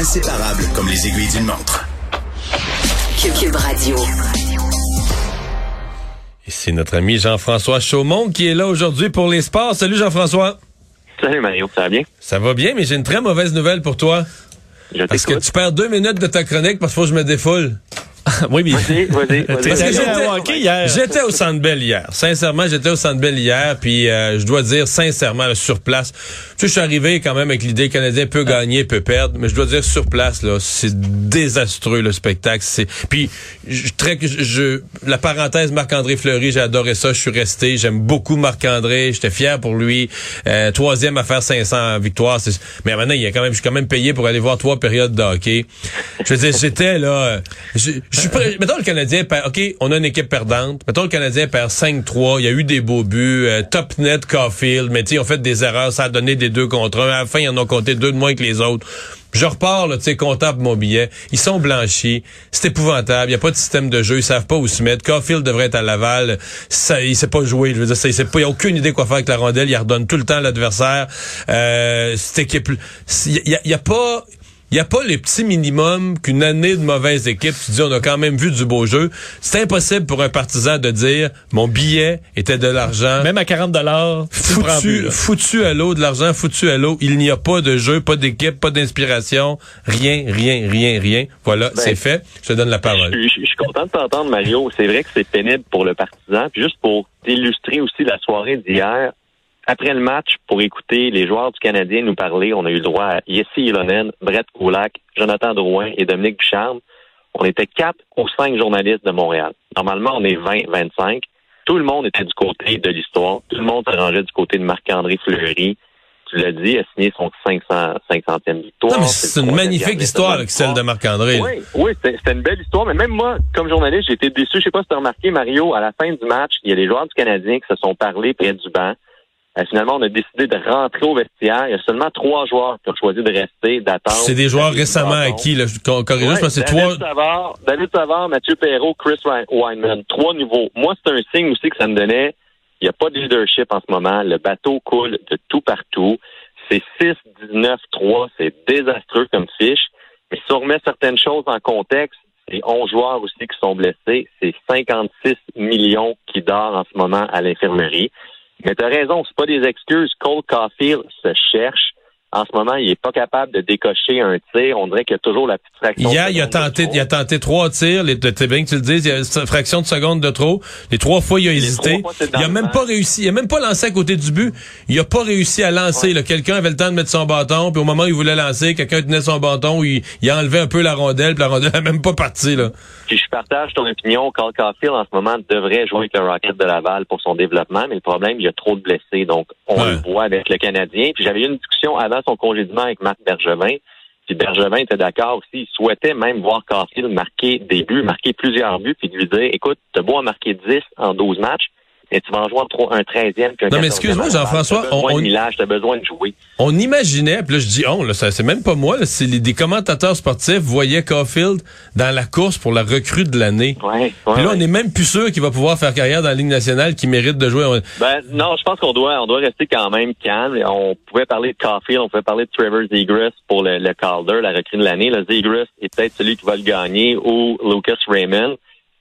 inséparables comme les aiguilles d'une montre. Cube Radio. Et c'est notre ami Jean-François Chaumont qui est là aujourd'hui pour les sports. Salut Jean-François. Salut Mario, ça va bien? Ça va bien, mais j'ai une très mauvaise nouvelle pour toi. Je Parce que tu perds deux minutes de ta chronique parce qu'il faut que je me défoule. oui, mais Vas-y, vas-y, j'étais- au hockey hier. J'étais au Centre Bell hier. Sincèrement, j'étais au Centre Bell hier, puis euh, je dois dire sincèrement, là, sur place, tu sais, je suis arrivé quand même avec l'idée que le Canadien peut gagner, peut perdre, mais je dois dire sur place, là, c'est désastreux le spectacle. C'est puis je, très, je, je- la parenthèse Marc-André Fleury, j'ai adoré ça, je suis resté, j'aime beaucoup Marc-André, j'étais fier pour lui. Euh, troisième à faire 500 victoires, mais maintenant il y a quand même, je suis quand même payé pour aller voir trois périodes de hockey. Je veux dire, j'étais là, je, suis prêt- mettons le Canadien perd, ok, on a une équipe perdante, mettons le Canadien perd 5-3, il y a eu des beaux buts, euh, top net Caulfield, mais tu ont fait des erreurs, ça a donné des deux contre un, à la fin ils en ont compté deux de moins que les autres. Je repars, là, tu sais, comptable mon billet. Ils sont blanchis. C'est épouvantable. Il n'y a pas de système de jeu. Ils savent pas où se mettre. Caulfield devrait être à Laval. Ça, il sait pas jouer. Je veux dire, ça, il sait pas, il a aucune idée quoi faire avec la rondelle. Il redonne tout le temps à l'adversaire. Euh, cette équipe, il y a, il y a pas, il n'y a pas les petits minimums qu'une année de mauvaise équipe. Tu dis, on a quand même vu du beau jeu. C'est impossible pour un partisan de dire, mon billet était de l'argent. Même à 40 dollars, Foutu, foutu à l'eau, de l'argent foutu à l'eau. Il n'y a pas de jeu, pas d'équipe, pas d'inspiration. Rien, rien, rien, rien. Voilà, c'est fait. Je te donne la parole. Je, je- je suis content de t'entendre, Mario. C'est vrai que c'est pénible pour le partisan. Puis juste pour illustrer aussi la soirée d'hier, après le match, pour écouter les joueurs du Canadien nous parler, on a eu le droit à Yessi Ilonen, Brett Kulak, Jonathan Drouin et Dominique Ducharme. On était quatre ou cinq journalistes de Montréal. Normalement, on est 20, 25. Tout le monde était du côté de l'histoire. Tout le monde se rangeait du côté de Marc-André Fleury. Tu l'as dit, a signé son 500, 500e victoire. Non, mais C'est une magnifique histoire, celle de Marc-André. oui, oui, c'était c'était une belle histoire, mais même moi, comme journaliste, j'ai été déçu. Je sais pas si tu as remarqué, Mario, à la fin du match, il y a les joueurs du Canadien qui se sont parlé près du banc. Euh, finalement, on a décidé de rentrer au vestiaire. Il y a seulement trois joueurs qui ont choisi de rester, d'attendre. C'est des joueurs récemment acquis. Là. Corrige Ouais, c'est trois. Savard, David Savard, Mathieu Perrault, Chris Weinman. Trois nouveaux. Moi, c'est un signe aussi que ça me donnait. Il n'y a pas de leadership en ce moment. Le bateau coule de tout partout. C'est 6, 19, 3. C'est désastreux comme fiche. Mais si on remet certaines choses en contexte, c'est 11 joueurs aussi qui sont blessés. C'est 56 millions qui dorment en ce moment à l'infirmerie. Mais tu as raison, c'est pas des excuses. Cole Caulfield se cherche. En ce moment, il est pas capable de décocher un tir. On dirait qu'il y a toujours la petite fraction. Hier, de il a tenté, il a tenté trois tirs. Les, c'est bien que tu le dises. Il y a une fraction de seconde de trop. Les trois fois, il a hésité. fois, Il a même pas réussi. Il a même pas lancé à côté du but. Il a pas réussi à lancer. là. Quelqu'un avait le temps de mettre son bâton. Puis au moment où il voulait lancer, quelqu'un tenait son bâton. Il, il a enlevé un peu la rondelle. Puis la rondelle a même pas parti. Là. Puis partage ton opinion. Carl Caulfield, en ce moment, devrait jouer avec le Rocket de Laval pour son développement, mais le problème, il y a trop de blessés. Donc, on Ouais. le voit avec le Canadien. Puis j'avais eu une discussion avant son congédiement avec Marc Bergevin. Puis Bergevin était d'accord aussi. Il souhaitait même voir Caulfield marquer des buts, marquer plusieurs buts, puis lui dire, écoute, t'as beau en marquer 10 en 12 matchs, mais tu vas en jouer un tro- un 13e qu'un Non, mais 14e excuse-moi. Jean-François, T'as besoin on- de millage, t'as besoin de jouer. On imaginait, puis là je dis on, là, c'est même pas moi, là, c'est les, des commentateurs sportifs voyaient Caulfield dans la course pour la recrue de l'année. Ouais, ouais, Puis là, on est même plus sûr qu'il va pouvoir faire carrière dans la Ligue nationale, qu'il mérite de jouer. On- Ben non, je pense qu'on doit on doit rester quand même calme. On pouvait parler de Caulfield, on pouvait parler de Trevor Zegras pour le, le Calder, la recrue de l'année. Le Zegras est peut-être celui qui va le gagner ou Lucas Raymond.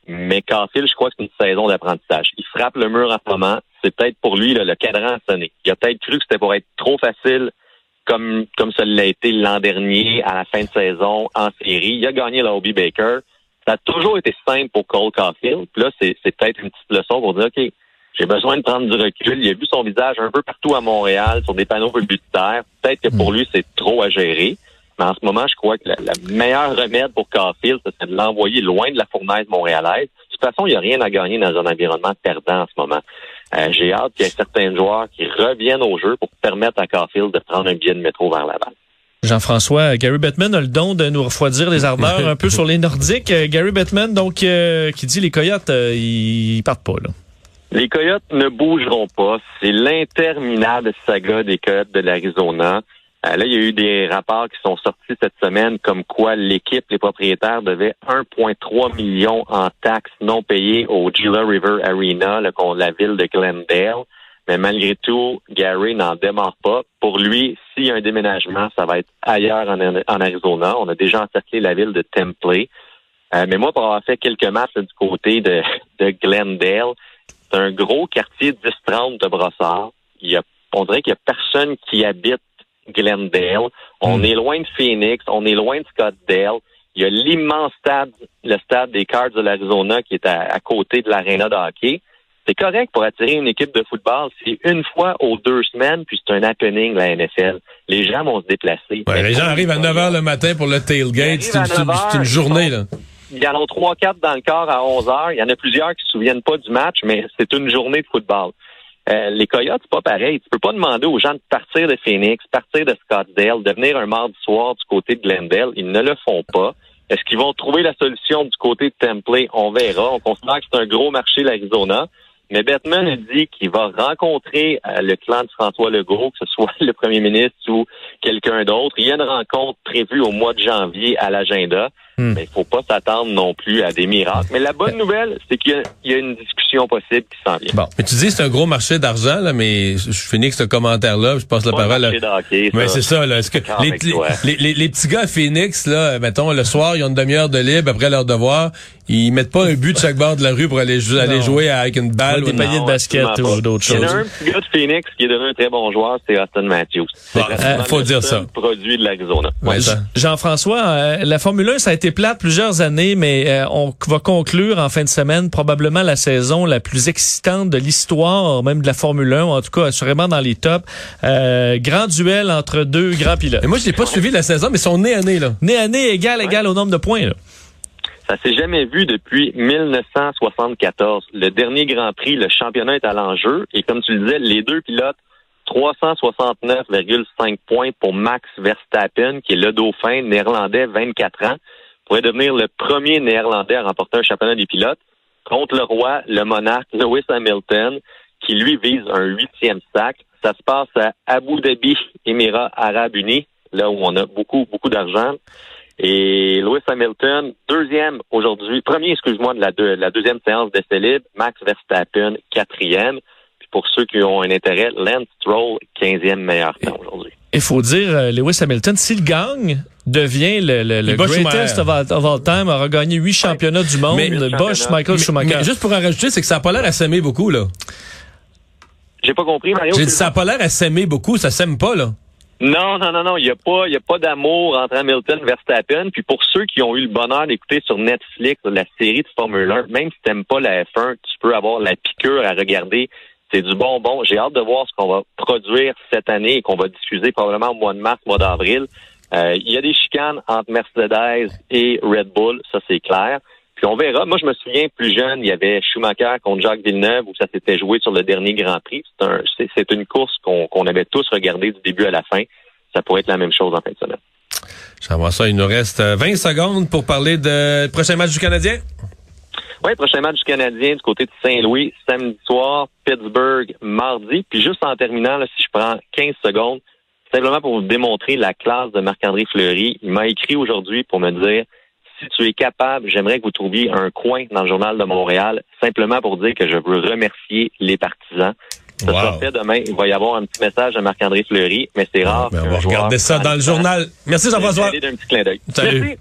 Mais Caulfield, je crois que c'est une saison d'apprentissage. Il frappe le mur en ce moment. C'est peut-être pour lui là, le cadran a sonné. Il a peut-être cru que c'était pour être trop facile comme comme ça l'a été l'an dernier à la fin de saison en série. Il a gagné la Hobie Baker. Ça a toujours été simple pour Cole Caulfield. Puis là, c'est c'est peut-être une petite leçon pour dire, OK, j'ai besoin de prendre du recul. Il a vu son visage un peu partout à Montréal, sur des panneaux publicitaires. Peut-être que pour lui, c'est trop à gérer. Mais en ce moment, je crois que la meilleure remède pour Caulfield, c'est de l'envoyer loin de la fournaise montréalaise. De toute façon, il n'y a rien à gagner dans un environnement perdant en ce moment. Euh, J'ai hâte qu'il y ait certains joueurs qui reviennent au jeu pour permettre à Caulfield de prendre un billet de métro vers Laval. Jean-François, Gary Bettman a le don de nous refroidir les ardeurs un peu sur les Nordiques. Euh, Gary Bettman, donc, euh, qui dit les Coyotes, euh, ils partent pas, là. Les Coyotes ne bougeront pas. C'est l'interminable saga des Coyotes de l'Arizona. Euh, là, il y a eu des rapports qui sont sortis cette semaine comme quoi l'équipe, les propriétaires, devaient 1,3 million en taxes non payées au Gila River Arena, là, qu'on- la ville de Glendale. Mais malgré tout, Gary n'en démarre pas. Pour lui, s'il y a un déménagement, ça va être ailleurs en, Arizona. On a déjà encerclé la ville de Temple. Euh, mais moi, pour avoir fait quelques matchs du côté de, Glendale, c'est un gros quartier 10-30 de Brossard. Il y a, on dirait qu'il y a personne qui habite Glendale. On Hmm. est loin de Phoenix, on est loin de Scottsdale. Il y a l'immense stade, le stade des Cards de l'Arizona qui est à, à côté de l'aréna de hockey. C'est correct pour attirer une équipe de football. C'est une fois aux deux semaines, puis c'est un happening, la NFL. Les gens vont se déplacer. Ouais, les gens arrivent à 9 h le matin pour le tailgate. C'est une, arrivent à c'est une- 9 c'est une heures, journée, là. Il y en a trois, quatre dans le corps à 11 heures. Il y en a plusieurs qui se souviennent pas du match, mais c'est une journée de football. Euh, les Coyotes, c'est pas pareil. Tu peux pas demander aux gens de partir de Phoenix, partir de Scottsdale, de venir un mardi soir du côté de Glendale. Ils ne le font pas. Est-ce qu'ils vont trouver la solution du côté de Temple? On verra. On considère que c'est un gros marché, l'Arizona. Mais Batman a dit qu'il va rencontrer euh, le clan de François Legault, que ce soit le premier ministre ou quelqu'un d'autre. Il y a une rencontre prévue au mois de janvier à l'agenda. Hmm. Mais il faut pas s'attendre non plus à des miracles. Mais la bonne nouvelle, c'est qu'il y a- il y, a une discussion possible qui s'en vient. Bon, mais tu dis que c'est un gros marché d'argent, là, mais je finis avec ce commentaire-là, je passe la parole. hockey, Mais c'est ça, là. Est-ce que les, les, les, les- les petits gars à Phoenix, là, mettons, le soir, ils ont une demi-heure de libre après leur devoir, ils mettent pas un but de chaque bord de la rue pour aller, aller jouer avec une balle Ouais, ou des une- paniers de basket ou d'autres Il y en choses. a un petit gars de Phoenix qui est devenu un très bon joueur, c'est Austin Matthews. Bon, euh, faut le dire seul ça. produit de l'Arizona. Ouais. Jean-François, euh, la Formule 1, ça a été plate plusieurs années, mais euh, on va conclure en fin de semaine probablement la saison la plus excitante de l'histoire, même de la Formule 1, en tout cas assurément dans les tops. Euh, grand duel entre deux grands pilotes. Mais moi, je l'ai pas suivi la saison, mais ils sont nez à nez, là. Né à nez égal, égal au nombre de points. Là. Ça s'est jamais vu depuis 1974. Le dernier Grand Prix, le championnat est à l'enjeu. Et comme tu le disais, les deux pilotes, 369,5 points pour Max Verstappen, qui est le dauphin néerlandais, 24 ans, pourrait devenir le premier néerlandais à remporter un championnat des pilotes, contre le roi, le monarque Lewis Hamilton, qui lui vise un huitième sac. Ça se passe à Abu Dhabi, Émirats Arabes Unis, là où on a beaucoup, beaucoup d'argent. Et Lewis Hamilton, deuxième aujourd'hui, premier, excuse-moi, de la, de la deuxième séance d'essai libre. Max Verstappen, quatrième. Puis pour ceux qui ont un intérêt, Lance Stroll, quinzième meilleur temps aujourd'hui. Il faut dire, euh, Lewis Hamilton, s'il gagne, devient le, le, le greatest of all, of all time, aura gagné huit championnats du monde, Mais- Bosch. Michael Mais- Schumacher. mais juste pour en rajouter, c'est que ça a pas l'air à s'aimer beaucoup, là. J'ai pas compris, Mario. J'ai dit, ça a pas l'air à s'aimer beaucoup, ça s'aime pas, là. Non, non, non, non. Il n'y a pas, il y a pas d'amour entre Hamilton et Verstappen. Puis pour ceux qui ont eu le bonheur d'écouter sur Netflix la série de Formule 1, même si t'aimes pas la F1, tu peux avoir la piqûre à regarder. C'est du bonbon. J'ai hâte de voir ce qu'on va produire cette année et qu'on va diffuser probablement au mois de mars, mois d'avril. Euh, Il y a des chicanes entre Mercedes et Red Bull, ça c'est clair. Puis on verra. Moi, je me souviens, plus jeune, il y avait Schumacher contre Jacques Villeneuve où ça s'était joué sur le dernier Grand Prix. C'est un, c'est, une course qu'on, qu'on avait tous regardé du début à la fin. Ça pourrait être la même chose en fin de semaine. J'aimerais ça, il nous reste euh, 20 secondes pour parler de prochain match du Canadien. Oui, prochain match du Canadien du côté de Saint-Louis, samedi soir, Pittsburgh, mardi. Puis juste en terminant, là, si je prends 15 secondes, simplement pour vous démontrer la classe de Marc-André Fleury, il m'a écrit aujourd'hui pour me dire si tu es capable, j'aimerais que vous trouviez un coin dans le journal de Montréal, simplement pour dire que je veux remercier les partisans. Ça Wow. sera fait demain. Il va y avoir un petit message à Marc-André Fleury, mais c'est rare. Ben, on va regarder ça dans le journal. Merci Jean-François. Salut. Merci.